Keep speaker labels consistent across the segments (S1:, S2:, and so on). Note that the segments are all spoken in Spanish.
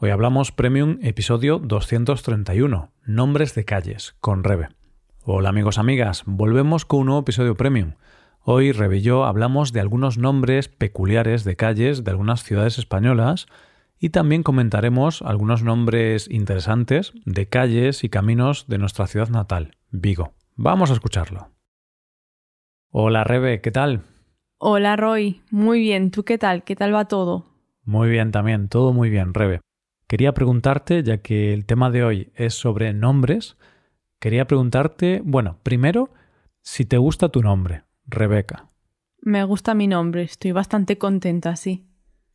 S1: Hoy hablamos Premium episodio 231, Nombres de calles, con Rebe. Hola amigos, amigas, volvemos con un nuevo episodio Premium. Hoy Rebe y yo hablamos de algunos nombres peculiares de calles de algunas ciudades españolas y también comentaremos algunos nombres interesantes de calles y caminos de nuestra ciudad natal, Vigo. Vamos a escucharlo. Hola Rebe, ¿qué tal?
S2: Hola Roy, muy bien, ¿tú qué tal? ¿Qué tal va todo?
S1: Muy bien también, todo muy bien, Rebe. Quería preguntarte, ya que el tema de hoy es sobre nombres, quería preguntarte, bueno, primero, si te gusta tu nombre, Rebeca.
S2: Me gusta mi nombre, estoy bastante contenta, sí.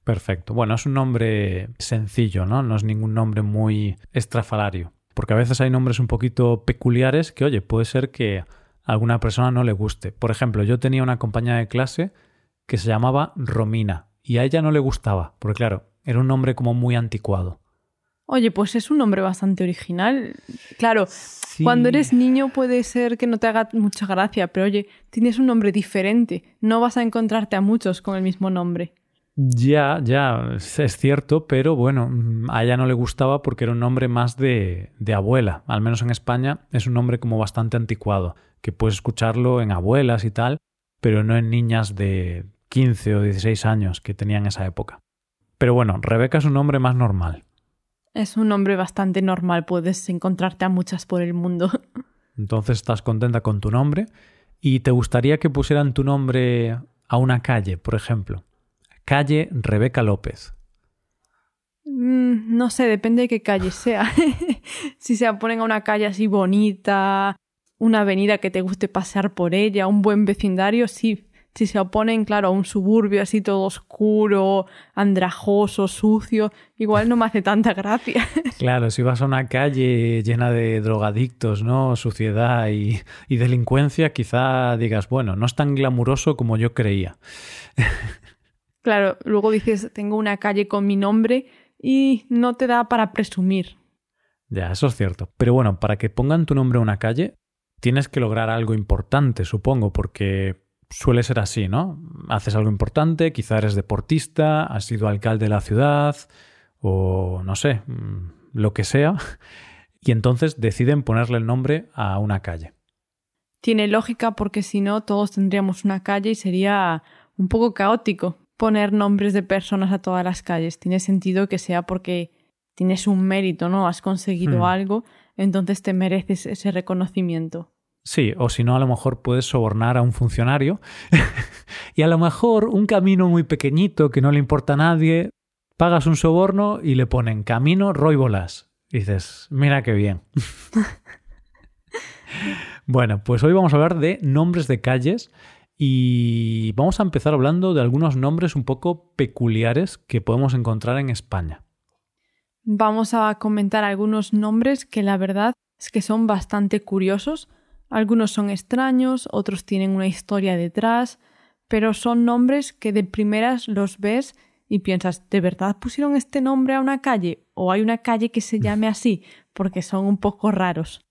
S1: Perfecto. Bueno, es un nombre sencillo, ¿no? No es ningún nombre muy estrafalario. Porque a veces hay nombres un poquito peculiares que, oye, puede ser que alguna persona no le guste. Por ejemplo, yo tenía una compañera de clase que se llamaba Romina y a ella no le gustaba, porque claro, era un nombre como muy anticuado.
S2: Oye, pues es un nombre bastante original. Claro, cuando eres niño puede ser que no te haga mucha gracia, pero oye, tienes un nombre diferente. No vas a encontrarte a muchos con el mismo nombre.
S1: Ya, ya, es cierto, pero bueno, a ella no le gustaba porque era un nombre más de, de abuela. Al menos en España es un nombre como bastante anticuado que puedes escucharlo en abuelas y tal, pero no en niñas de 15 o 16 años que tenían esa época. Pero bueno, Rebeca es un nombre más normal.
S2: Es un nombre bastante normal, puedes encontrarte a muchas por el mundo.
S1: Entonces estás contenta con tu nombre y te gustaría que pusieran tu nombre a una calle, por ejemplo. Calle Rebeca López.
S2: Mm, no sé, depende de qué calle sea. si se ponen a una calle así bonita, una avenida que te guste pasear por ella, un buen vecindario, sí. Si se oponen, claro, a un suburbio así todo oscuro, andrajoso, sucio, igual no me hace tanta gracia.
S1: Claro, si vas a una calle llena de drogadictos, ¿no? Suciedad y, y delincuencia, quizá digas, bueno, no es tan glamuroso como yo creía.
S2: Claro, luego dices, tengo una calle con mi nombre y no te da para presumir.
S1: Ya, eso es cierto. Pero bueno, para que pongan tu nombre a una calle, tienes que lograr algo importante, supongo, porque suele ser así, ¿no? Haces algo importante, quizá eres deportista, has sido alcalde de la ciudad o no sé, mm, lo que sea, y entonces deciden ponerle el nombre a una calle.
S2: Tiene lógica porque si no todos tendríamos una calle y sería un poco caótico poner nombres de personas a todas las calles. Tiene sentido que sea porque tienes un mérito, ¿no? Has conseguido
S1: Hmm.
S2: algo, entonces te mereces ese reconocimiento.
S1: Sí, o si no, a lo mejor puedes sobornar a un funcionario y a lo mejor un camino muy pequeñito que no le importa a nadie, pagas un soborno y le ponen camino Roy Bolas. Dices, mira qué bien. bueno, pues hoy vamos a hablar de nombres de calles y vamos a empezar hablando de algunos nombres un poco peculiares que podemos encontrar en España.
S2: Vamos a comentar algunos nombres que la verdad es que son bastante curiosos. Algunos son extraños, otros tienen una historia detrás, pero son nombres que de primeras los ves y piensas, ¿de verdad pusieron este nombre a una calle? ¿O hay una calle que se llame así? Porque son un poco raros.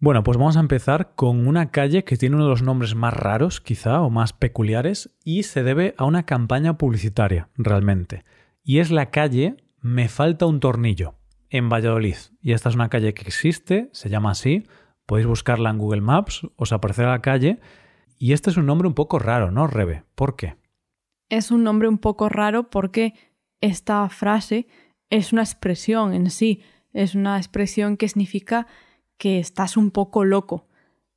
S1: Bueno, pues vamos a empezar con una calle que tiene uno de los nombres más raros, quizá, o más peculiares, y se debe a una campaña publicitaria, realmente. Y es la calle Me falta un tornillo, en Valladolid. Y esta es una calle que existe, se llama así, podéis buscarla en Google Maps, os aparecerá la calle, y este es un nombre un poco raro, ¿no, Rebe? ¿Por qué?
S2: Es un nombre un poco raro porque esta frase es una expresión en sí, es una expresión que significa que estás un poco loco.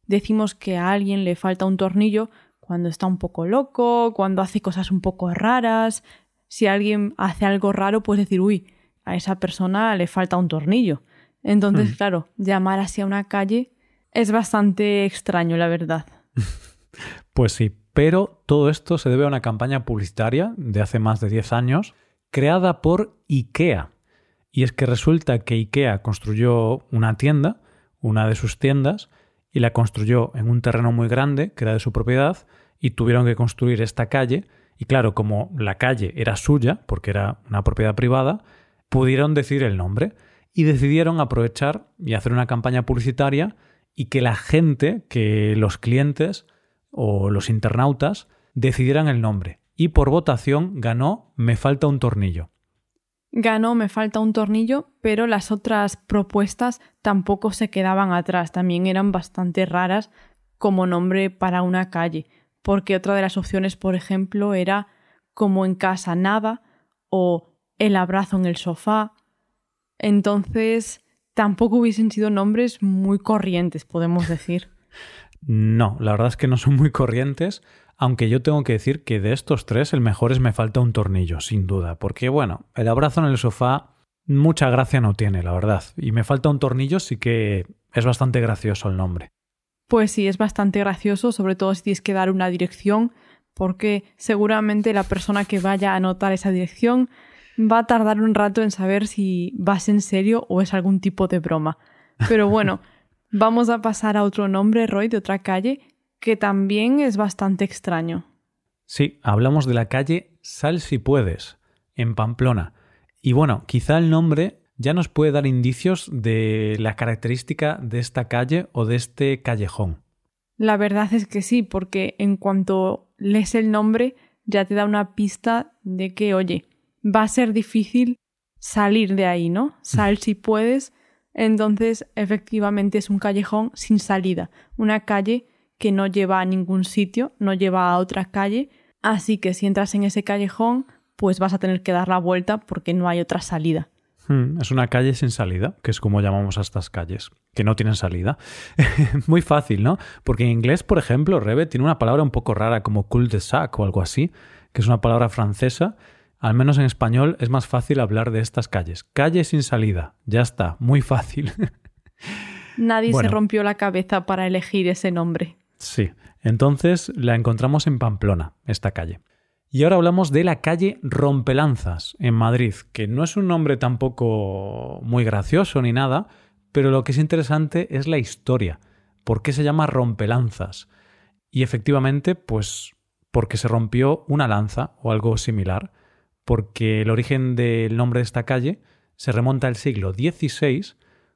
S2: Decimos que a alguien le falta un tornillo cuando está un poco loco, cuando hace cosas un poco raras. Si alguien hace algo raro, puedes decir, uy, a esa persona le falta un tornillo. Entonces,
S1: Hmm.
S2: claro, llamar así a una calle es bastante extraño, la verdad.
S1: Pues sí, pero todo esto se debe a una campaña publicitaria de hace más de 10 años, creada por IKEA. Y es que resulta que IKEA construyó una tienda, una de sus tiendas, y la construyó en un terreno muy grande, que era de su propiedad, y tuvieron que construir esta calle. Y claro, como la calle era suya, porque era una propiedad privada, pudieron decir el nombre y decidieron aprovechar y hacer una campaña publicitaria y que la gente, que los clientes o los internautas decidieran el nombre. Y por votación ganó Me falta un tornillo.
S2: ganó Me falta un tornillo, pero las otras propuestas tampoco se quedaban atrás, también eran bastante raras como nombre para una calle, porque otra de las opciones, por ejemplo, era como en casa nada o el abrazo en el sofá. Entonces, tampoco hubiesen sido nombres muy corrientes, podemos decir.
S1: No, la verdad es que no son muy corrientes, aunque yo tengo que decir que de estos tres el mejor es me falta un tornillo, sin duda, porque bueno, el abrazo en el sofá mucha gracia no tiene, la verdad, y me falta un tornillo sí que es bastante gracioso el nombre.
S2: Pues sí, es bastante gracioso, sobre todo si tienes que dar una dirección, porque seguramente la persona que vaya a anotar esa dirección va a tardar un rato en saber si vas en serio o es algún tipo de broma. Pero bueno, vamos a pasar a otro nombre, Roy, de otra calle, que también es bastante extraño.
S1: Sí, hablamos de la calle Sal si puedes, en Pamplona. Y bueno, quizá el nombre ya nos puede dar indicios de la característica de esta calle o de este callejón.
S2: La verdad es que sí, porque en cuanto lees el nombre ya te da una pista de que, oye, va a ser difícil salir de ahí, ¿no? Sal si puedes. Entonces, efectivamente es un callejón sin salida, una calle que no lleva a ningún sitio, no lleva a otra calle, así que si entras en ese callejón, pues vas a tener que dar la vuelta porque no hay otra salida.
S1: Hmm, es una calle sin salida, que es como llamamos a estas calles, que no tienen salida. Muy fácil, ¿no? Porque en inglés, por ejemplo, Rebe tiene una palabra un poco rara como cul-de-sac o algo así, que es una palabra francesa. Al menos en español es más fácil hablar de estas calles. Calle sin salida, ya está, muy fácil.
S2: Nadie se rompió la cabeza para elegir ese nombre.
S1: Sí, entonces la encontramos en Pamplona, esta calle. Y ahora hablamos de la calle Rompelanzas, en Madrid, que no es un nombre tampoco muy gracioso ni nada, pero lo que es interesante es la historia. ¿Por qué se llama Rompelanzas? Y efectivamente, pues porque se rompió una lanza o algo similar, porque el origen del nombre de esta calle se remonta al siglo XVI,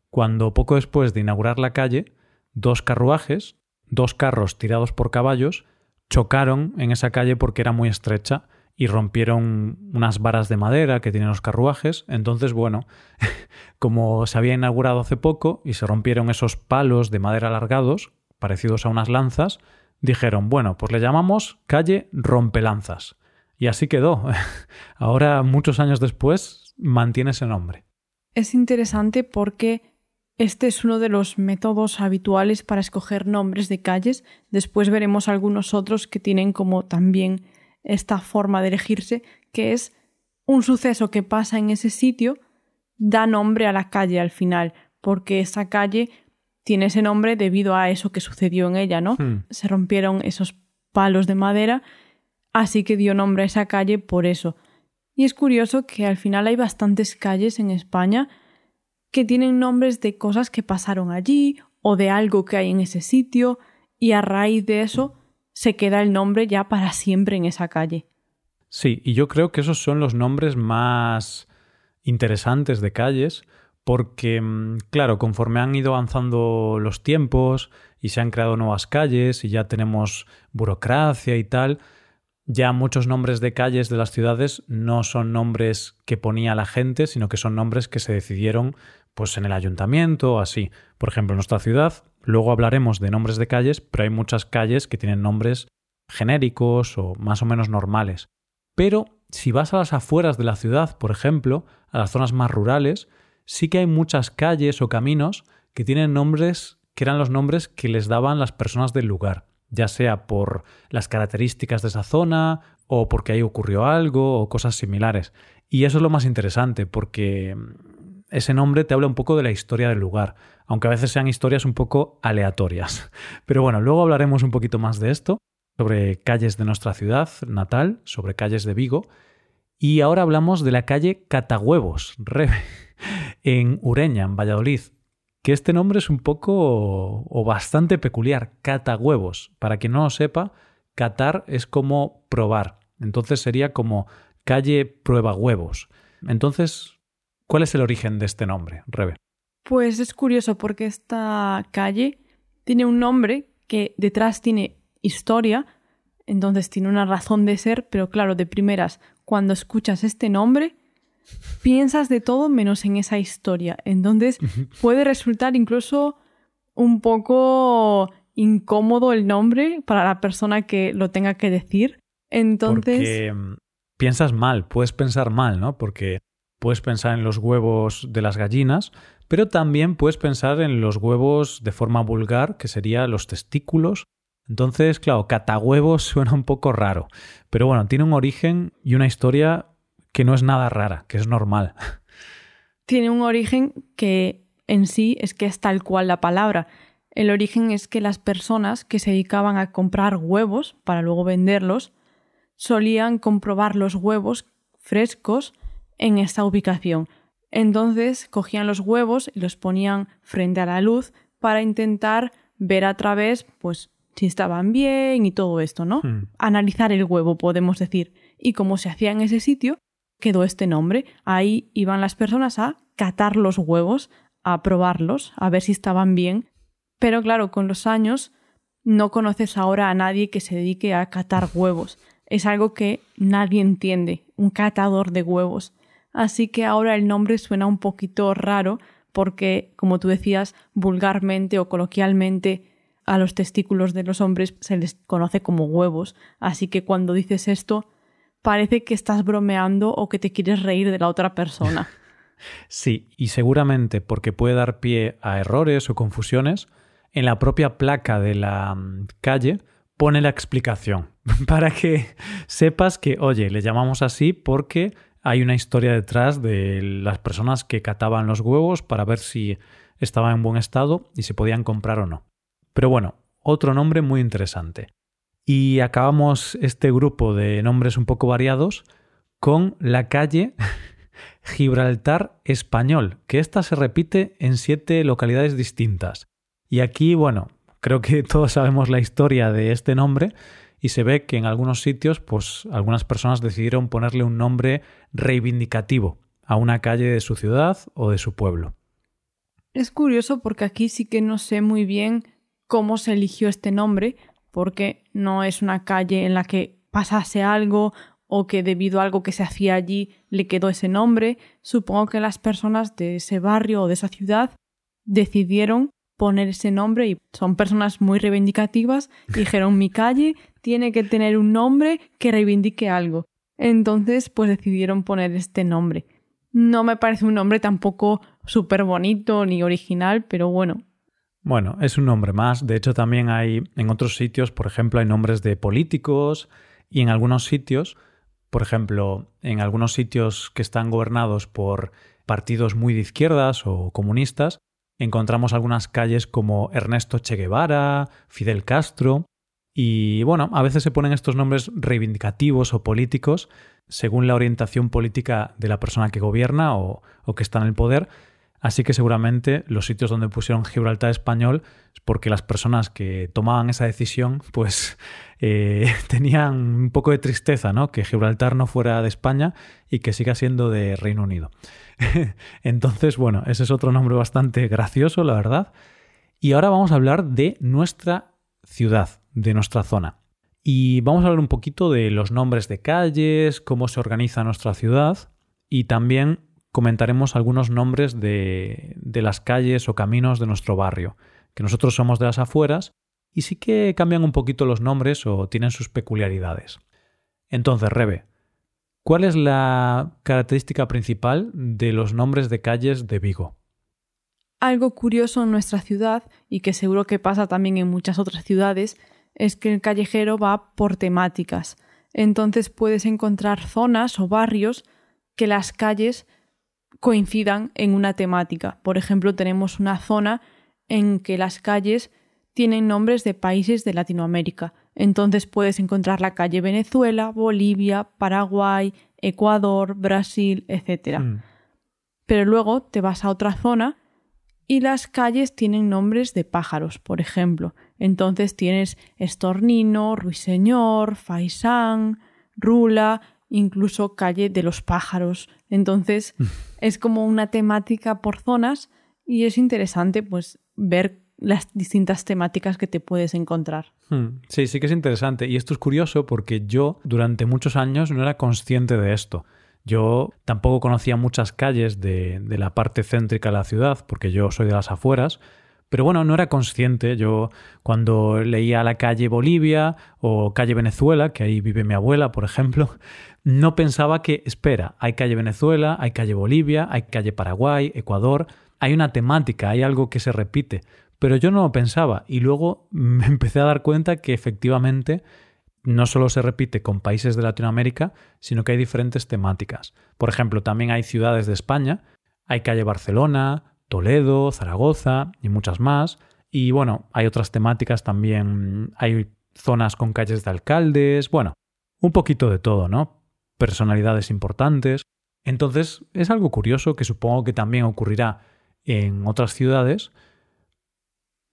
S1: cuando poco después de inaugurar la calle, dos carruajes, dos carros tirados por caballos chocaron en esa calle porque era muy estrecha y rompieron unas varas de madera que tienen los carruajes. Entonces, bueno, como se había inaugurado hace poco y se rompieron esos palos de madera alargados, parecidos a unas lanzas, dijeron, bueno, pues le llamamos calle Rompelanzas. Y así quedó. Ahora, muchos años después, mantiene ese nombre.
S2: Es interesante porque este es uno de los métodos habituales para escoger nombres de calles. Después veremos algunos otros que tienen como también esta forma de elegirse, que es un suceso que pasa en ese sitio da nombre a la calle al final, porque esa calle tiene ese nombre debido a eso que sucedió en ella, ¿no? Hmm. Se rompieron esos palos de madera, así que dio nombre a esa calle por eso. Y es curioso que al final hay bastantes calles en España que tienen nombres de cosas que pasaron allí o de algo que hay en ese sitio y a raíz de eso se queda el nombre ya para siempre en esa calle.
S1: Sí, y yo creo que esos son los nombres más interesantes de calles porque, mm, claro, conforme han ido avanzando los tiempos y se han creado nuevas calles y ya tenemos burocracia y tal, ya muchos nombres de calles de las ciudades no son nombres que ponía la gente, sino que son nombres que se decidieron pues en el ayuntamiento o así. Por ejemplo, en nuestra ciudad, luego hablaremos de nombres de calles, pero hay muchas calles que tienen nombres genéricos o más o menos normales. Pero si vas a las afueras de la ciudad, por ejemplo, a las zonas más rurales, sí que hay muchas calles o caminos que tienen nombres que eran los nombres que les daban las personas del lugar, ya sea por las características de esa zona o porque ahí ocurrió algo o cosas similares. Y eso es lo más interesante, porque ese nombre te habla un poco de la historia del lugar, aunque a veces sean historias un poco aleatorias. Pero bueno, luego hablaremos un poquito más de esto, sobre calles de nuestra ciudad natal, sobre calles de Vigo, y ahora hablamos de la calle Catahuevos, en Ureña, en Valladolid, que este nombre es un poco o bastante peculiar, Catahuevos. Para quien no lo sepa, catar es como probar, entonces sería como calle prueba huevos. Entonces, ¿Cuál es el origen de este nombre, Rebe?
S2: Pues es curioso porque esta calle tiene un nombre que detrás tiene historia, entonces tiene una razón de ser, pero claro, de primeras, cuando escuchas este nombre, piensas de todo menos en esa historia. Entonces puede resultar incluso un poco incómodo el nombre para la persona que lo tenga que decir. Entonces...
S1: Porque mm, piensas mal, puedes pensar mal, ¿no? Porque puedes pensar en los huevos de las gallinas, pero también puedes pensar en los huevos de forma vulgar, que sería los testículos. Entonces, claro, catahuevos suena un poco raro, pero bueno, tiene un origen y una historia que no es nada rara, que es normal.
S2: Tiene un origen que en sí es que es tal cual la palabra. El origen es que las personas que se dedicaban a comprar huevos para luego venderlos solían comprobar los huevos frescos en esta ubicación. Entonces cogían los huevos y los ponían frente a la luz para intentar ver a través, pues, si estaban bien y todo esto, ¿no? Hmm. Analizar el huevo, podemos decir. Y como se hacía en ese sitio, quedó este nombre. Ahí iban las personas a catar los huevos, a probarlos, a ver si estaban bien. Pero claro, con los años no conoces ahora a nadie que se dedique a catar huevos. Es algo que nadie entiende, un catador de huevos. Así que ahora el nombre suena un poquito raro porque, como tú decías, vulgarmente o coloquialmente a los testículos de los hombres se les conoce como huevos. Así que cuando dices esto, parece que estás bromeando o que te quieres reír de la otra persona.
S1: Sí, y seguramente porque puede dar pie a errores o confusiones, en la propia placa de la mm, calle pone la explicación para que sepas que, oye, le llamamos así porque hay una historia detrás de las personas que cataban los huevos para ver si estaban en buen estado y se podían comprar o no. Pero bueno, otro nombre muy interesante. Y acabamos este grupo de nombres un poco variados con la calle Gibraltar Español, que esta se repite en siete localidades distintas. Y aquí, bueno, creo que todos sabemos la historia de este nombre y se ve que en algunos sitios, pues algunas personas decidieron ponerle un nombre reivindicativo a una calle de su ciudad o de su pueblo.
S2: Es curioso porque aquí sí que no sé muy bien cómo se eligió este nombre, porque no es una calle en la que pasase algo o que debido a algo que se hacía allí le quedó ese nombre. Supongo que las personas de ese barrio o de esa ciudad decidieron poner ese nombre y son personas muy reivindicativas y dijeron mi calle tiene que tener un nombre que reivindique algo. Entonces pues decidieron poner este nombre. No me parece un nombre tampoco súper bonito ni original, pero bueno,
S1: bueno, es un nombre más. De hecho, también hay en otros sitios, por ejemplo, hay nombres de políticos y en algunos sitios, por ejemplo, en algunos sitios que están gobernados por partidos muy de izquierdas o comunistas, encontramos algunas calles como Ernesto Che Guevara, Fidel Castro, y bueno, a veces se ponen estos nombres reivindicativos o políticos según la orientación política de la persona que gobierna o, que está en el poder, Así que seguramente los sitios donde pusieron Gibraltar español es porque las personas que tomaban esa decisión pues eh, tenían un poco de tristeza, ¿no? Que Gibraltar no fuera de España y que siga siendo de Reino Unido. Entonces, bueno, ese es otro nombre bastante gracioso, la verdad. Y ahora vamos a hablar de nuestra ciudad, de nuestra zona. Y vamos a hablar un poquito de los nombres de calles, cómo se organiza nuestra ciudad y también comentaremos algunos nombres de, de las calles o caminos de nuestro barrio, que nosotros somos de las afueras y sí que cambian un poquito los nombres o tienen sus peculiaridades. Entonces, Rebe, ¿cuál es la característica principal de los nombres de calles de Vigo?
S2: Algo curioso en nuestra ciudad, y que seguro que pasa también en muchas otras ciudades, es que el callejero va por temáticas. Entonces puedes encontrar zonas o barrios que las calles coincidan en una temática. Por ejemplo, tenemos una zona en que las calles tienen nombres de países de Latinoamérica. Entonces puedes encontrar la calle Venezuela, Bolivia, Paraguay, Ecuador, Brasil, etc. Mm. Pero luego te vas a otra zona y las calles tienen nombres de pájaros, por ejemplo. Entonces tienes Estornino, Ruiseñor, Faisán, Rula, incluso calle de los pájaros. Entonces es como una temática por zonas y es interesante pues ver las distintas temáticas que te puedes encontrar.
S1: Hmm. Sí, sí que es interesante. Y esto es curioso porque yo durante muchos años no era consciente de esto. Yo tampoco conocía muchas calles de, de la parte céntrica de la ciudad, porque yo soy de las afueras, pero bueno, no era consciente. Yo cuando leía la calle Bolivia o calle Venezuela, que ahí vive mi abuela, por ejemplo, no pensaba que, espera, hay calle Venezuela, hay calle Bolivia, hay calle Paraguay, Ecuador, hay una temática, hay algo que se repite. Pero yo no lo pensaba y luego me empecé a dar cuenta que efectivamente no solo se repite con países de Latinoamérica, sino que hay diferentes temáticas. Por ejemplo, también hay ciudades de España, hay calle Barcelona, Toledo, Zaragoza y muchas más. Y bueno, hay otras temáticas también, hay zonas con calles de alcaldes, bueno, un poquito de todo, ¿no? Personalidades importantes. Entonces, es algo curioso que supongo que también ocurrirá en otras ciudades.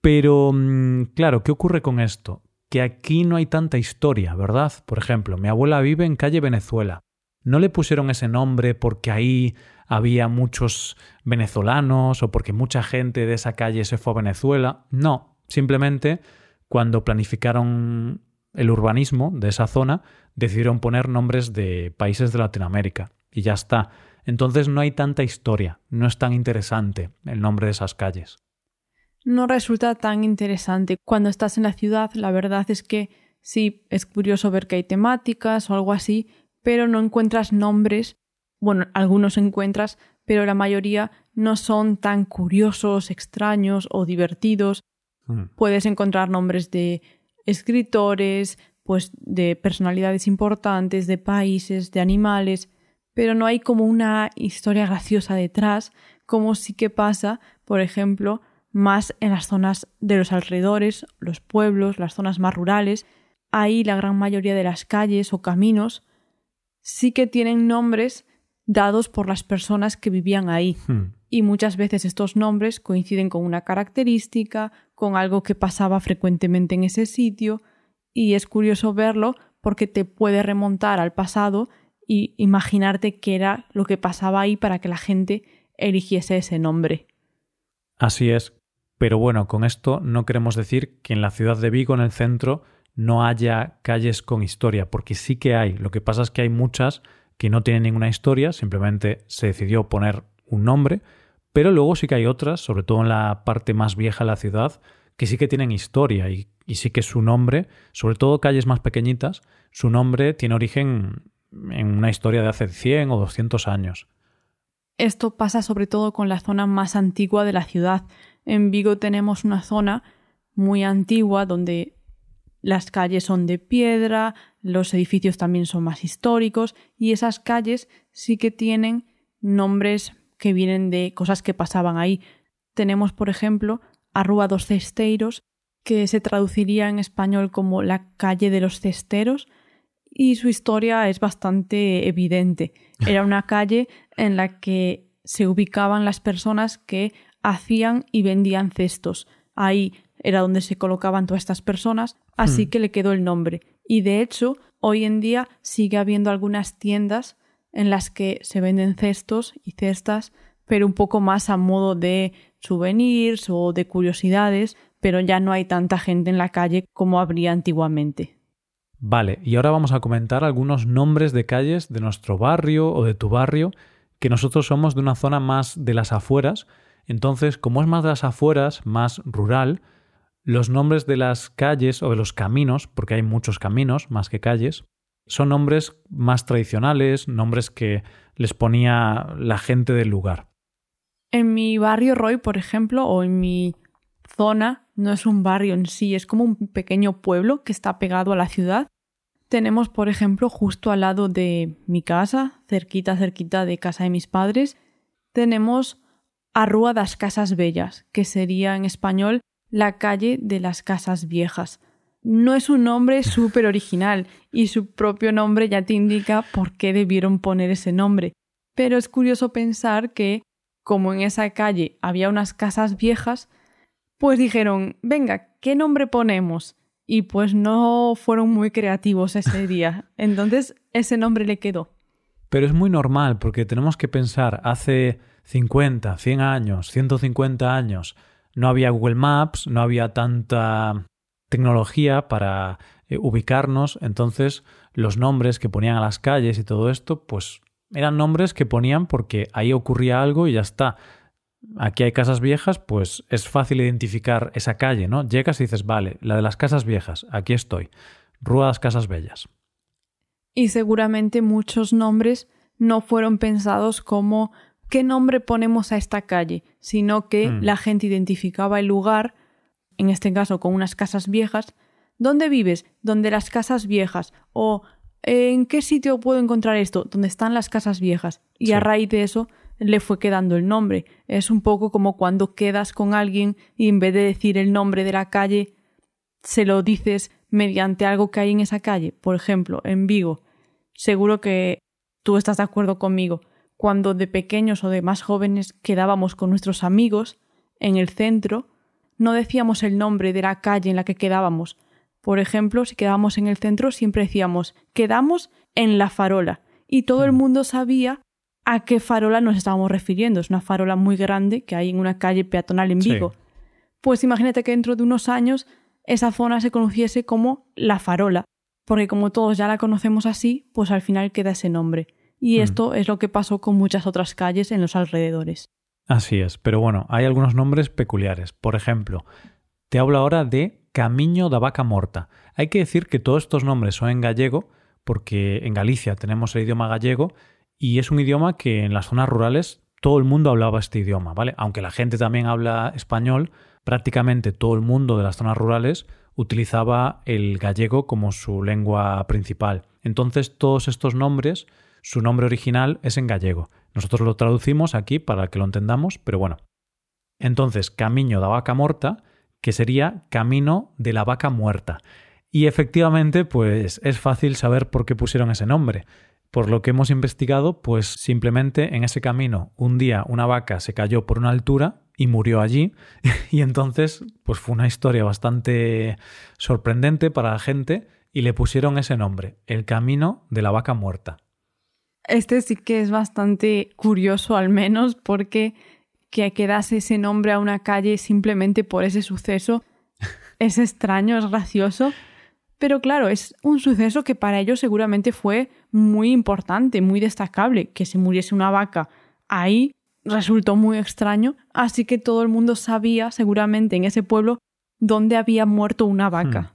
S1: Pero, mm, claro, ¿qué ocurre con esto? Que aquí no hay tanta historia, ¿verdad? Por ejemplo, mi abuela vive en calle Venezuela. No le pusieron ese nombre porque ahí había muchos venezolanos o porque mucha gente de esa calle se fue a Venezuela. No, simplemente cuando planificaron el urbanismo de esa zona, decidieron poner nombres de países de Latinoamérica y ya está. Entonces no hay tanta historia, no es tan interesante el nombre de esas calles.
S2: No resulta tan interesante. Cuando estás en la ciudad, la verdad es que sí, es curioso ver que hay temáticas o algo así, pero no encuentras nombres bueno, algunos encuentras, pero la mayoría no son tan curiosos, extraños o divertidos. Mm. Puedes encontrar nombres de escritores, pues de personalidades importantes, de países, de animales, pero no hay como una historia graciosa detrás, como sí que pasa, por ejemplo, más en las zonas de los alrededores, los pueblos, las zonas más rurales. Ahí la gran mayoría de las calles o caminos sí que tienen nombres dados por las personas que vivían ahí. Hmm. Y muchas veces estos nombres coinciden con una característica, con algo que pasaba frecuentemente en ese sitio, y es curioso verlo porque te puede remontar al pasado y imaginarte qué era lo que pasaba ahí para que la gente eligiese ese nombre.
S1: Así es. Pero bueno, con esto no queremos decir que en la ciudad de Vigo, en el centro, no haya calles con historia, porque sí que hay. Lo que pasa es que hay muchas que no tiene ninguna historia, simplemente se decidió poner un nombre, pero luego sí que hay otras, sobre todo en la parte más vieja de la ciudad, que sí que tienen historia y, sí que su nombre, sobre todo calles más pequeñitas, su nombre tiene origen en una historia de hace 100 o 200 años.
S2: Esto pasa sobre todo con la zona más antigua de la ciudad. En Vigo tenemos una zona muy antigua donde las calles son de piedra, los edificios también son más históricos y esas calles sí que tienen nombres que vienen de cosas que pasaban ahí. Tenemos, por ejemplo, a Rúa dos Cesteiros, que se traduciría en español como la calle de los cesteros, y su historia es bastante evidente. Era una calle en la que se ubicaban las personas que hacían y vendían cestos. Ahí era donde se colocaban todas estas personas, así hmm. que le quedó el nombre. Y de hecho, hoy en día sigue habiendo algunas tiendas en las que se venden cestos y cestas, pero un poco más a modo de souvenirs o de curiosidades, pero ya no hay tanta gente en la calle como habría antiguamente.
S1: Vale, y ahora vamos a comentar algunos nombres de calles de nuestro barrio o de tu barrio, que nosotros somos de una zona más de las afueras, entonces como es más de las afueras, más rural, los nombres de las calles o de los caminos, porque hay muchos caminos más que calles, son nombres más tradicionales, nombres que les ponía la gente del lugar.
S2: En mi barrio Roy, por ejemplo, o en mi zona, no es un barrio en sí, es como un pequeño pueblo que está pegado a la ciudad. Tenemos, por ejemplo, justo al lado de mi casa, cerquita, cerquita de casa de mis padres, tenemos a Rúa das Casas Bellas, que sería en español la calle de las casas viejas. No es un nombre súper original y su propio nombre ya te indica por qué debieron poner ese nombre. Pero es curioso pensar que, como en esa calle había unas casas viejas, pues dijeron, venga, ¿qué nombre ponemos? Y pues no fueron muy creativos ese día. Entonces ese nombre le quedó.
S1: Pero es muy normal porque tenemos que pensar hace 50, 100 años, 150 años, no había Google Maps, no había tanta tecnología para eh, ubicarnos, entonces los nombres que ponían a las calles y todo esto, pues eran nombres que ponían porque ahí ocurría algo y ya está. Aquí hay casas viejas, pues es fácil identificar esa calle, ¿no? Llegas y dices, vale, la de las casas viejas, aquí estoy. Rúa las Casas Bellas.
S2: Y seguramente muchos nombres no fueron pensados como qué nombre ponemos a esta calle, sino que
S1: Mm.
S2: la gente identificaba el lugar, en este caso con unas casas viejas. ¿Dónde vives? Donde las casas viejas. O ¿en qué sitio puedo encontrar esto? Donde están las casas viejas. Y
S1: Sí.
S2: a raíz de eso le fue quedando el nombre. Es un poco como cuando quedas con alguien y en vez de decir el nombre de la calle, se lo dices mediante algo que hay en esa calle. Por ejemplo, en Vigo. Seguro que tú estás de acuerdo conmigo. Cuando de pequeños o de más jóvenes quedábamos con nuestros amigos en el centro, no decíamos el nombre de la calle en la que quedábamos. Por ejemplo, si quedábamos en el centro, siempre decíamos quedamos en la farola. Y todo el
S1: Mm.
S2: mundo sabía a qué farola nos estábamos refiriendo. Es una farola muy grande que hay en una calle peatonal en
S1: Sí.
S2: Vigo. Pues imagínate que dentro de unos años esa zona se conociese como la farola, porque como todos ya la conocemos así, pues al final queda ese nombre. Y
S1: Mm.
S2: esto es lo que pasó con muchas otras calles en los alrededores.
S1: Así es, pero bueno, hay algunos nombres peculiares. Por ejemplo, te hablo ahora de Camiño da Vaca Morta. Hay que decir que todos estos nombres son en gallego, porque en Galicia tenemos el idioma gallego y es un idioma que en las zonas rurales todo el mundo hablaba este idioma, ¿vale? Aunque la gente también habla español, prácticamente todo el mundo de las zonas rurales utilizaba el gallego como su lengua principal. Entonces todos estos nombres, su nombre original es en gallego. Nosotros lo traducimos aquí para que lo entendamos, pero bueno. Entonces, Camiño da Vaca Morta, que sería Camino de la Vaca Muerta. Y efectivamente, pues es fácil saber por qué pusieron ese nombre. Por lo que hemos investigado, pues simplemente en ese camino un día una vaca se cayó por una altura y murió allí y entonces pues fue una historia bastante sorprendente para la gente y le pusieron ese nombre, el camino de la vaca muerta.
S2: Este sí que es bastante curioso, al menos, porque que quedase ese nombre a una calle simplemente por ese suceso es extraño, es gracioso. Pero claro, es un suceso que para ellos seguramente fue muy importante, muy destacable. Que se muriese una vaca ahí resultó muy extraño, así que todo el mundo sabía seguramente en ese pueblo dónde había muerto una vaca.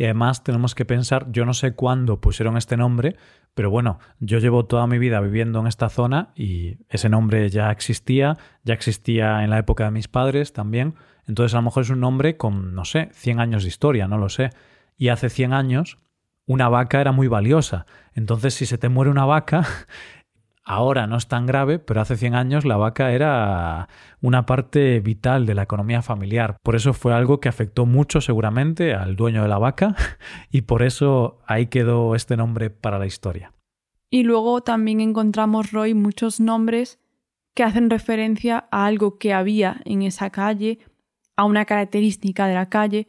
S1: Y además tenemos que pensar, yo no sé cuándo pusieron este nombre, pero bueno, yo llevo toda mi vida viviendo en esta zona y ese nombre ya existía, ya existía en la época de mis padres también, entonces a lo mejor es un nombre con, no sé, 100 años de historia, no lo sé. Y hace 100 años una vaca era muy valiosa, entonces si se te muere una vaca, ahora no es tan grave, pero hace 100 años la vaca era una parte vital de la economía familiar. Por eso fue algo que afectó mucho seguramente al dueño de la vaca y por eso ahí quedó este nombre para la historia.
S2: Y luego también encontramos, Roy, muchos nombres que hacen referencia a algo que había en esa calle, a una característica de la calle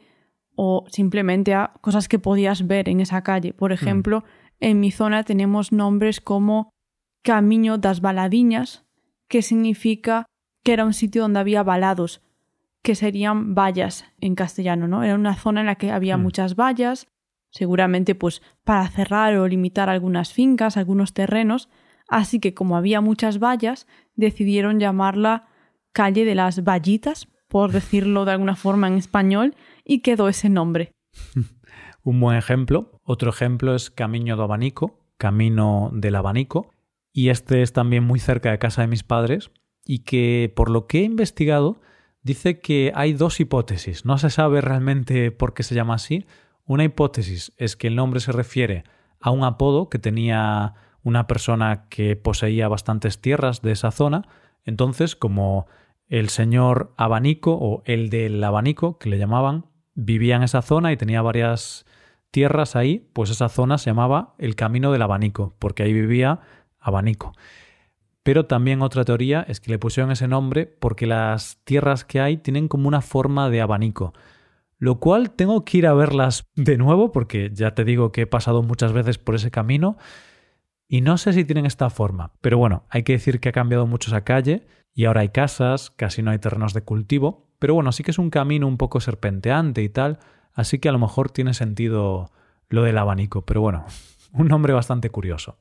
S2: o simplemente a cosas que podías ver en esa calle. Por ejemplo, en mi zona tenemos nombres como Camiño das Baladiñas, que significa que era un sitio donde había balados, que serían vallas en castellano, ¿no? Era una zona en la que había
S1: Mm.
S2: muchas vallas, seguramente pues para cerrar o limitar algunas fincas, algunos terrenos, así que como había muchas vallas, decidieron llamarla calle de las vallitas, por decirlo de alguna forma en español, y quedó ese nombre.
S1: Un buen ejemplo. Otro ejemplo es Camino do Abanico, Camino del Abanico, y este es también muy cerca de casa de mis padres y que por lo que he investigado dice que hay dos hipótesis. No se sabe realmente por qué se llama así. Una hipótesis es que el nombre se refiere a un apodo que tenía una persona que poseía bastantes tierras de esa zona. Entonces, como el señor Abanico o el del Abanico, que le llamaban, vivía en esa zona y tenía varias tierras ahí, pues esa zona se llamaba el Camino del Abanico, porque ahí vivía Abanico. Pero también otra teoría es que le pusieron ese nombre porque las tierras que hay tienen como una forma de abanico. Lo cual tengo que ir a verlas de nuevo porque ya te digo que he pasado muchas veces por ese camino y no sé si tienen esta forma. Pero bueno, hay que decir que ha cambiado mucho esa calle y ahora hay casas, casi no hay terrenos de cultivo. Pero bueno, sí que es un camino un poco serpenteante y tal, así que a lo mejor tiene sentido lo del abanico. Pero bueno, un nombre bastante curioso.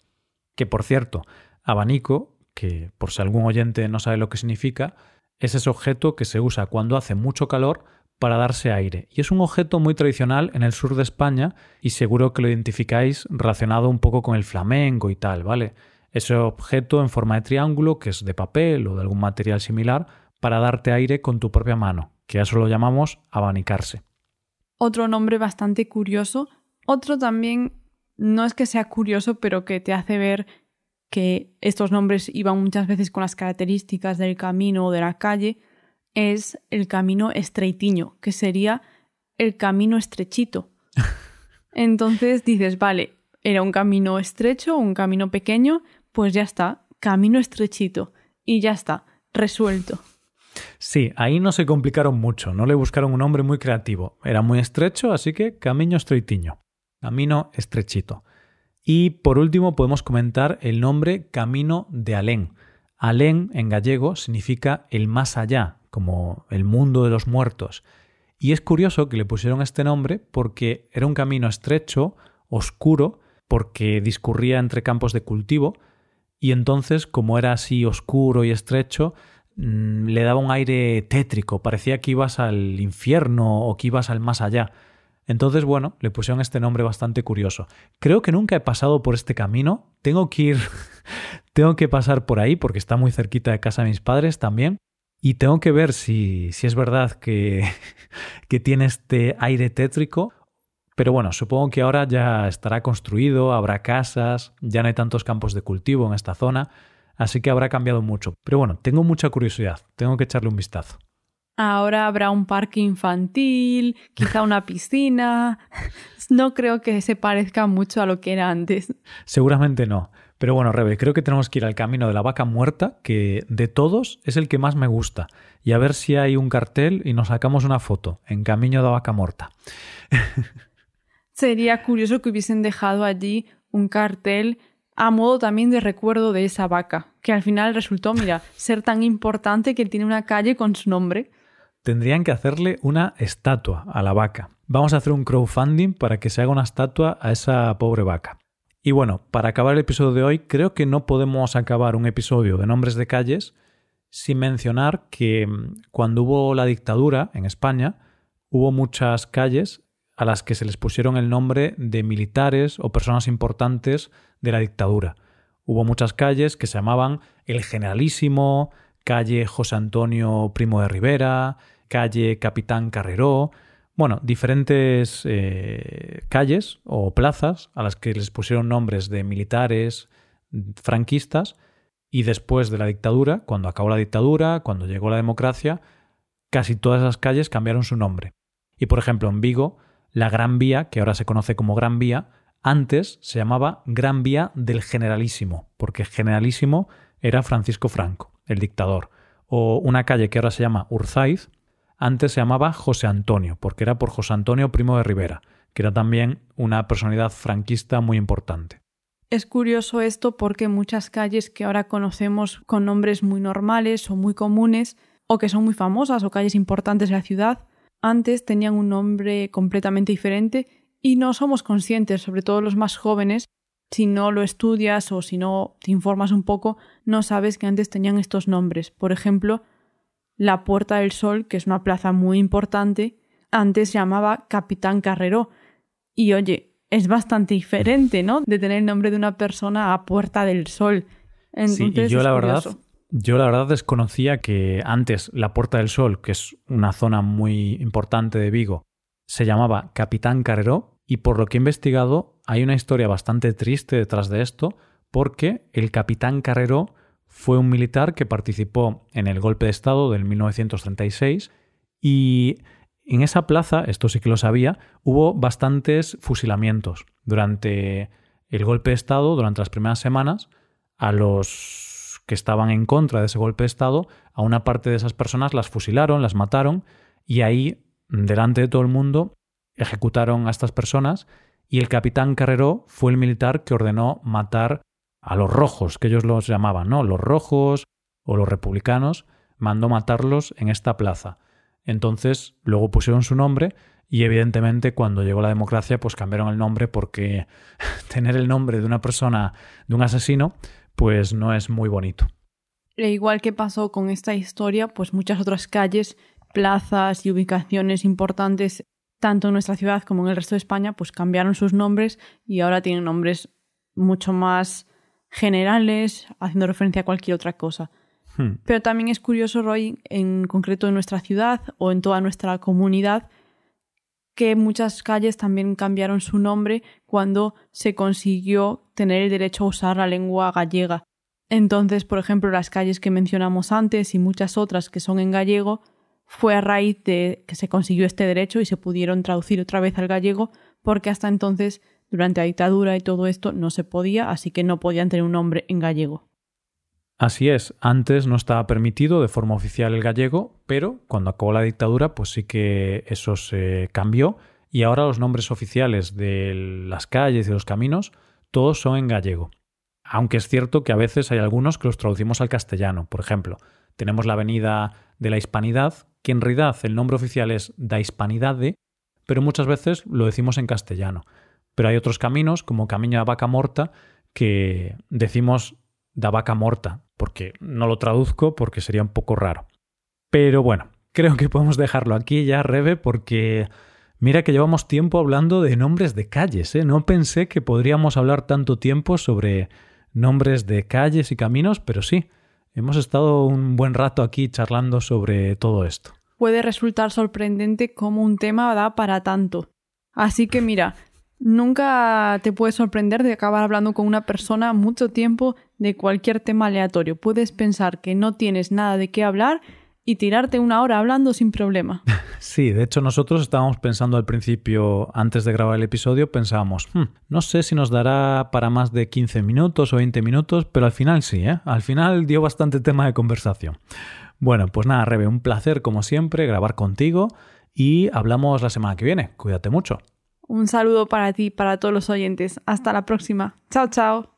S1: Que por cierto, Abanico, que por si algún oyente no sabe lo que significa, es ese objeto que se usa cuando hace mucho calor para darse aire. Y es un objeto muy tradicional en el sur de España y seguro que lo identificáis relacionado un poco con el flamenco y tal, ¿vale? Ese objeto en forma de triángulo que es de papel o de algún material similar para darte aire con tu propia mano, que a eso lo llamamos abanicarse.
S2: Otro nombre bastante curioso, otro también no es que sea curioso, pero que te hace ver que estos nombres iban muchas veces con las características del camino o de la calle, es el camino estreitiño, que sería el camino estrechito. Entonces dices, vale, era un camino estrecho, un camino pequeño, pues ya está, camino estrechito. Y ya está, resuelto.
S1: Sí, ahí no se complicaron mucho, no le buscaron un nombre muy creativo. Era muy estrecho, así que camino estreitiño. Camino estrechito. Y por último podemos comentar el nombre Camino de Alén. Alén en gallego significa el más allá, como el mundo de los muertos. Y es curioso que le pusieron este nombre porque era un camino estrecho, oscuro, porque discurría entre campos de cultivo, y entonces, como era así oscuro y estrecho, mm, le daba un aire tétrico, parecía que ibas al infierno o que ibas al más allá. Entonces, bueno, le pusieron este nombre bastante curioso. Creo que nunca he pasado por este camino. Tengo que ir, tengo que pasar por ahí porque está muy cerquita de casa de mis padres también. Y tengo que ver si, si es verdad que, que tiene este aire tétrico. Pero bueno, supongo que ahora ya estará construido, habrá casas, ya no hay tantos campos de cultivo en esta zona, así que habrá cambiado mucho. Pero bueno, tengo mucha curiosidad, tengo que echarle un vistazo.
S2: Ahora habrá un parque infantil, quizá una piscina. No creo que se parezca mucho a lo que era antes.
S1: Seguramente no. Pero bueno, Rebe, creo que tenemos que ir al camino de la vaca muerta, que de todos es el que más me gusta. Y a ver si hay un cartel y nos sacamos una foto en camino de la vaca muerta.
S2: Sería curioso que hubiesen dejado allí un cartel a modo también de recuerdo de esa vaca, que al final resultó, mira, ser tan importante que tiene una calle con su nombre
S1: tendrían que hacerle una estatua a la vaca. Vamos a hacer un crowdfunding para que se haga una estatua a esa pobre vaca. Y bueno, para acabar el episodio de hoy, creo que no podemos acabar un episodio de nombres de calles sin mencionar que mm, cuando hubo la dictadura en España, hubo muchas calles a las que se les pusieron el nombre de militares o personas importantes de la dictadura. Hubo muchas calles que se llamaban el Generalísimo, calle José Antonio Primo de Rivera, calle Capitán Carreró, bueno, diferentes eh, calles o plazas a las que les pusieron nombres de militares franquistas y después de la dictadura, cuando acabó la dictadura, cuando llegó la democracia, casi todas esas calles cambiaron su nombre. Y por ejemplo, en Vigo, la Gran Vía, que ahora se conoce como Gran Vía, antes se llamaba Gran Vía del Generalísimo, porque Generalísimo era Francisco Franco, el dictador. O una calle que ahora se llama Urzaiz, antes se llamaba José Antonio, porque era por José Antonio Primo de Rivera, que era también una personalidad franquista muy importante.
S2: Es curioso esto porque muchas calles que ahora conocemos con nombres muy normales o muy comunes, o que son muy famosas o calles importantes de la ciudad, antes tenían un nombre completamente diferente y no somos conscientes, sobre todo los más jóvenes, si no lo estudias o si no te informas un poco, no sabes que antes tenían estos nombres. Por ejemplo, la Puerta del Sol, que es una plaza muy importante, antes se llamaba Capitán Carreró. Y oye, es bastante diferente, ¿no? De tener el nombre de una persona a Puerta del Sol.
S1: sí, y yo la verdad, yo la verdad desconocía que antes la Puerta del Sol, que es una zona muy importante de Vigo, se llamaba Capitán Carreró y por lo que he investigado hay una historia bastante triste detrás de esto porque el Capitán Carreró fue un militar que participó en el golpe de Estado del 1936 y en esa plaza, esto sí que lo sabía, hubo bastantes fusilamientos durante el golpe de Estado, durante las primeras semanas, a los que estaban en contra de ese golpe de Estado, a una parte de esas personas las fusilaron, las mataron y ahí, delante de todo el mundo, ejecutaron a estas personas y el capitán Carreró fue el militar que ordenó matar a los rojos, que ellos los llamaban, ¿no? Los rojos o los republicanos, mandó matarlos en esta plaza. Entonces, luego pusieron su nombre y evidentemente cuando llegó la democracia pues cambiaron el nombre porque tener el nombre de una persona, de un asesino, pues no es muy bonito.
S2: E igual que pasó con esta historia, pues muchas otras calles, plazas y ubicaciones importantes, tanto en nuestra ciudad como en el resto de España, pues cambiaron sus nombres y ahora tienen nombres mucho más generales, haciendo referencia a cualquier otra cosa. Hmm. Pero también es curioso, Roy, en concreto en nuestra ciudad o en toda nuestra comunidad, que muchas calles también cambiaron su nombre cuando se consiguió tener el derecho a usar la lengua gallega. Entonces, por ejemplo, las calles que mencionamos antes y muchas otras que son en gallego, fue a raíz de que se consiguió este derecho y se pudieron traducir otra vez al gallego, porque hasta entonces, durante la dictadura y todo esto, no se podía, así que no podían tener un nombre en gallego.
S1: Así es, antes no estaba permitido de forma oficial el gallego, pero cuando acabó la dictadura, pues sí que eso se cambió y ahora los nombres oficiales de las calles y los caminos todos son en gallego. Aunque es cierto que a veces hay algunos que los traducimos al castellano. Por ejemplo, tenemos la avenida de la Hispanidad, que en realidad el nombre oficial es da Hispanidade, pero muchas veces lo decimos en castellano. Pero hay otros caminos, como Camino a Vaca Morta, que decimos da vaca morta, porque no lo traduzco porque sería un poco raro. Pero bueno, creo que podemos dejarlo aquí ya, Rebe, porque mira que llevamos tiempo hablando de nombres de calles, ¿eh? No pensé que podríamos hablar tanto tiempo sobre nombres de calles y caminos, pero sí, hemos estado un buen rato aquí charlando sobre todo esto.
S2: Puede resultar sorprendente cómo un tema da para tanto. Así que mira, Nunca te puedes sorprender de acabar hablando con una persona mucho tiempo de cualquier tema aleatorio. Puedes pensar que no tienes nada de qué hablar y tirarte una hora hablando sin problema.
S1: Sí, de hecho nosotros estábamos pensando al principio, antes de grabar el episodio, pensábamos, hmm, no sé si nos dará para más de 15 minutos o 20 minutos, pero al final sí, ¿eh? Al final dio bastante tema de conversación. Bueno, pues nada, Rebe, un placer como siempre grabar contigo y hablamos la semana que viene. Cuídate mucho.
S2: Un saludo para ti y para todos los oyentes. Hasta la próxima. Chao, chao.